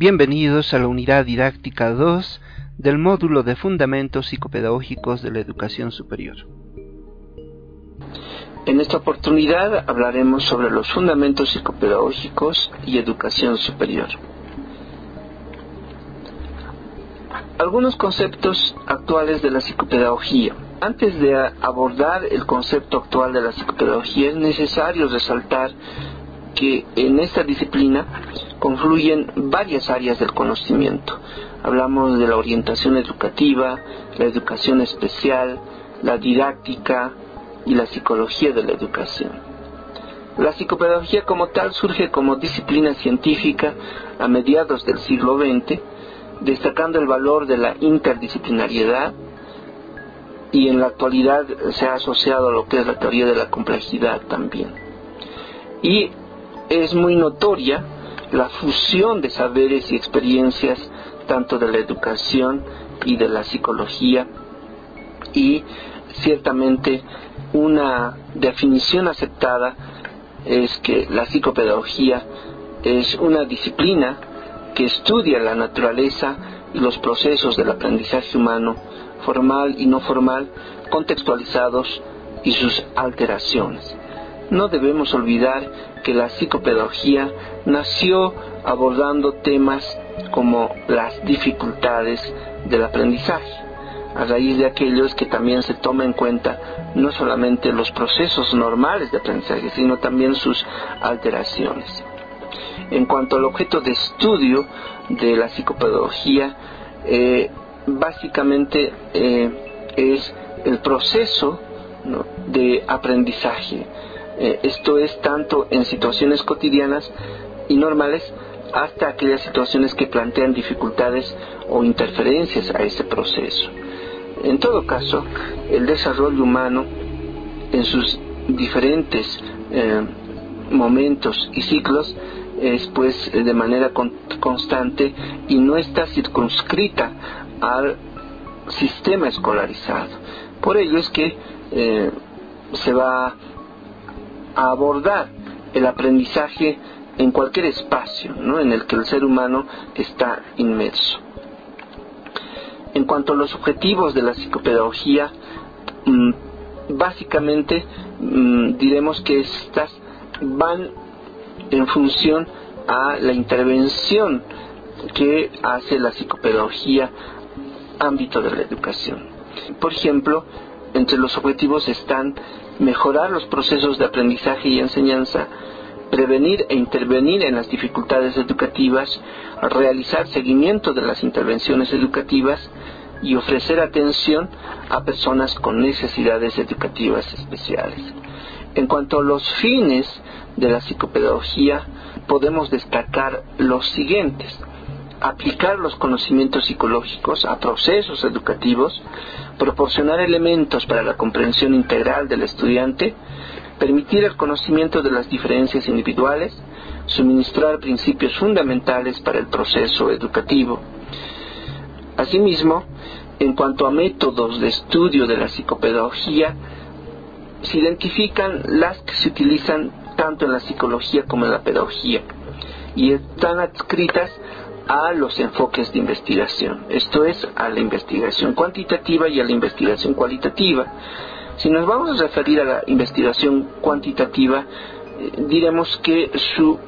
Bienvenidos a la unidad didáctica 2 del módulo de Fundamentos Psicopedagógicos de la Educación Superior. En esta oportunidad hablaremos sobre los fundamentos psicopedagógicos y educación superior. Algunos conceptos actuales de la psicopedagogía. Antes de abordar el concepto actual de la psicopedagogía es necesario resaltar que en esta disciplina confluyen varias áreas del conocimiento. Hablamos de la orientación educativa, la educación especial, la didáctica y la psicología de la educación. La psicopedagogía como tal surge como disciplina científica a mediados del siglo XX, destacando el valor de la interdisciplinariedad y en la actualidad se ha asociado a lo que es la teoría de la complejidad también. Y es muy notoria la fusión de saberes y experiencias tanto de la educación y de la psicología y ciertamente una definición aceptada es que la psicopedagogía es una disciplina que estudia la naturaleza y los procesos del aprendizaje humano, formal y no formal, contextualizados y sus alteraciones. No debemos olvidar que la psicopedagogía nació abordando temas como las dificultades del aprendizaje, a raíz de aquellos que también se toma en cuenta no solamente los procesos normales de aprendizaje, sino también sus alteraciones. En cuanto al objeto de estudio de la psicopedagogía, eh, básicamente eh, es el proceso de aprendizaje, eh, esto es tanto en situaciones cotidianas y normales hasta aquellas situaciones que plantean dificultades o interferencias a ese proceso. En todo caso, el desarrollo humano en sus diferentes eh, momentos y ciclos es pues de manera constante y no está circunscrita al sistema escolarizado. Por ello es que eh, se va a abordar el aprendizaje en cualquier espacio en el que el ser humano está inmerso. En cuanto a los objetivos de la psicopedagogía, mm, básicamente mm, diremos que estas van en función a la intervención que hace la psicopedagogía ámbito de la educación. Por ejemplo, entre los objetivos están mejorar los procesos de aprendizaje y enseñanza, prevenir e intervenir en las dificultades educativas, realizar seguimiento de las intervenciones educativas y ofrecer atención a personas con necesidades educativas especiales. En cuanto a los fines de la psicopedagogía, podemos destacar los siguientes. Aplicar los conocimientos psicológicos a procesos educativos, proporcionar elementos para la comprensión integral del estudiante, permitir el conocimiento de las diferencias individuales, suministrar principios fundamentales para el proceso educativo. Asimismo, en cuanto a métodos de estudio de la psicopedagogía, se identifican las que se utilizan tanto en la psicología como en la pedagogía y están adscritas a los enfoques de investigación, esto es, a la investigación cuantitativa y a la investigación cualitativa. Si nos vamos a referir a la investigación cuantitativa, eh, diremos que su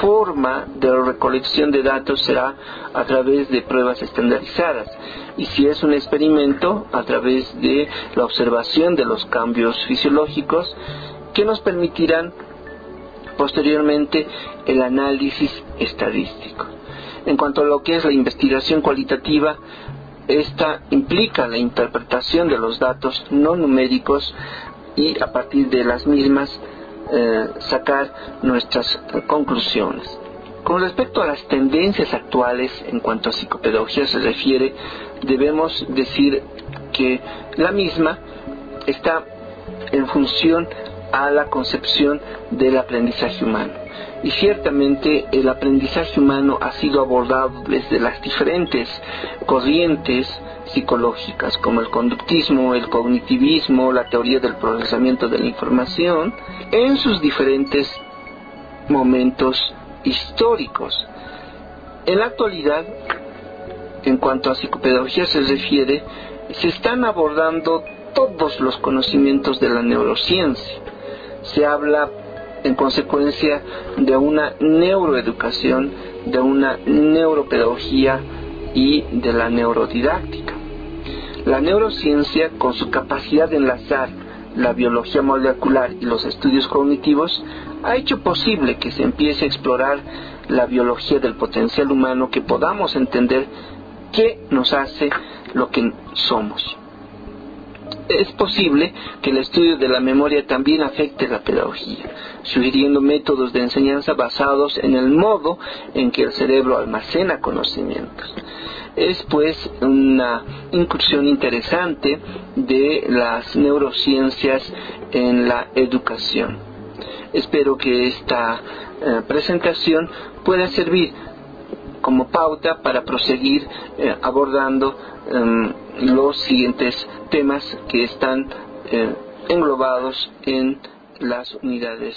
forma de recolección de datos será a través de pruebas estandarizadas y si es un experimento a través de la observación de los cambios fisiológicos que nos permitirán posteriormente el análisis estadístico. En cuanto a lo que es la investigación cualitativa, esta implica la interpretación de los datos no numéricos y a partir de las mismas eh, sacar nuestras conclusiones. Con respecto a las tendencias actuales en cuanto a psicopedagogía se refiere, debemos decir que la misma está en función a la concepción del aprendizaje humano. Y ciertamente el aprendizaje humano ha sido abordado desde las diferentes corrientes psicológicas como el conductismo, el cognitivismo, la teoría del procesamiento de la información, en sus diferentes momentos históricos. En la actualidad, en cuanto a psicopedagogía se refiere, se están abordando todos los conocimientos de la neurociencia. Se habla en consecuencia de una neuroeducación, de una neuropedagogía y de la neurodidáctica. La neurociencia, con su capacidad de enlazar la biología molecular y los estudios cognitivos, ha hecho posible que se empiece a explorar la biología del potencial humano, que podamos entender qué nos hace lo que somos. Es posible que el estudio de la memoria también afecte la pedagogía, sugiriendo métodos de enseñanza basados en el modo en que el cerebro almacena conocimientos. Es pues una incursión interesante de las neurociencias en la educación. Espero que esta eh, presentación pueda servir como pauta para proseguir eh, abordando em, los siguientes temas que están eh, englobados en las unidades.